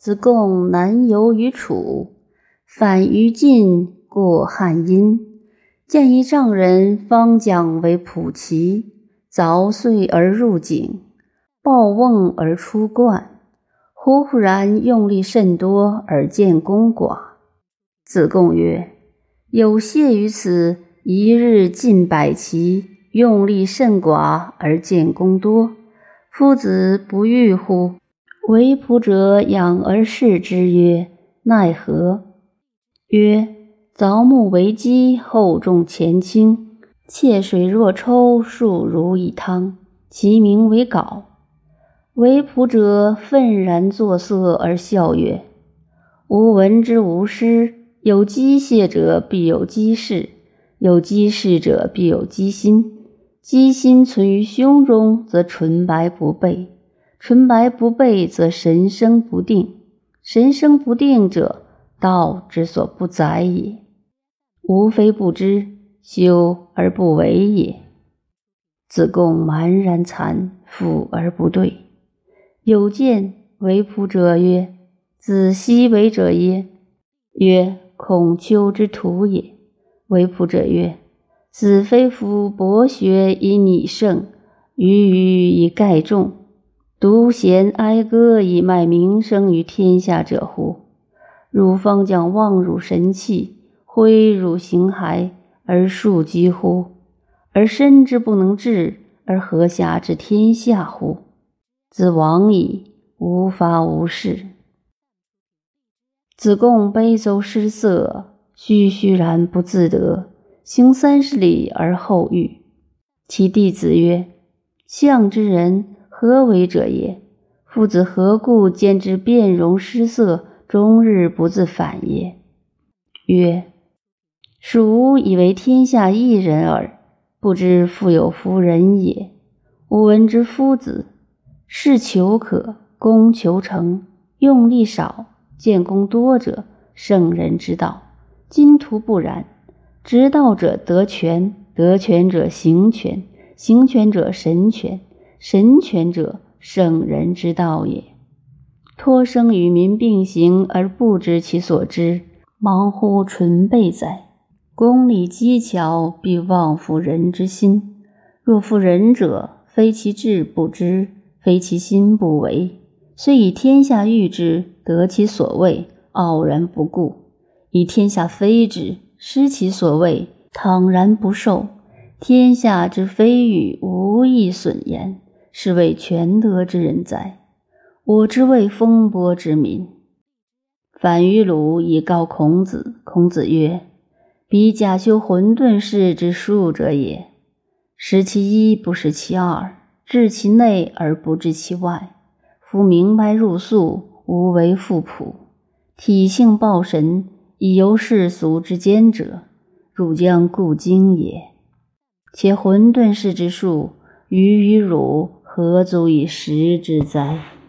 子贡南游于楚，反于晋，过汉阴，见一丈人方将为蒲骑，凿碎而入井，抱瓮而出灌。忽忽然用力甚多，而见功寡。子贡曰：“有谢于此，一日尽百骑，用力甚寡而见功多。夫子不欲乎？”为仆者养而视之曰：“奈何？”曰：“凿木为基，厚重前倾，切水若抽，数如一汤，其名为槁。”为仆者愤然作色而笑曰：“吾闻之无师，有机械者必有机事，有机事者必有机心。机心存于胸中，则纯白不备。”纯白不备，则神生不定；神生不定者，道之所不载也。吾非不知，修而不为也。子贡茫然惭，俯而不对。有见为仆者曰：“子奚为者耶？”曰：“孔丘之徒也。”为仆者曰：“子非夫博学以拟圣，愚愚以盖众。”独贤哀歌以卖名声于天下者乎？汝方将望汝神器，挥汝形骸，而庶几乎？而身之不能治，而何暇治天下乎？子亡矣，无法无事。子贡悲奏失色，戌戌然不自得，行三十里而后愈。其弟子曰：“相之人。”何为者也？父子何故见之变容失色，终日不自反耶？曰：蜀以为天下一人耳，不知复有夫人也。吾闻之夫子，事求可，功求成，用力少，见功多者，圣人之道。今徒不然，执道者得权，得权者行权，行权者神权。神权者，圣人之道也。托生与民并行而不知其所知，忙乎纯备哉！公理机巧，必忘乎人之心。若夫仁者，非其志不知，非其心不为，虽以天下欲之，得其所谓，傲然不顾；以天下非之，失其所谓，坦然不受。天下之非欲，无益损言。是谓全德之人哉！我之谓风波之民。反于鲁以告孔子。孔子曰：“彼假修混沌世之术者也。识其一，不识其二；治其内而不治其外。夫明白入素，无为复朴，体性抱神，以游世俗之间者，汝将固精也。且混沌世之术，于与汝。”何足以食之哉？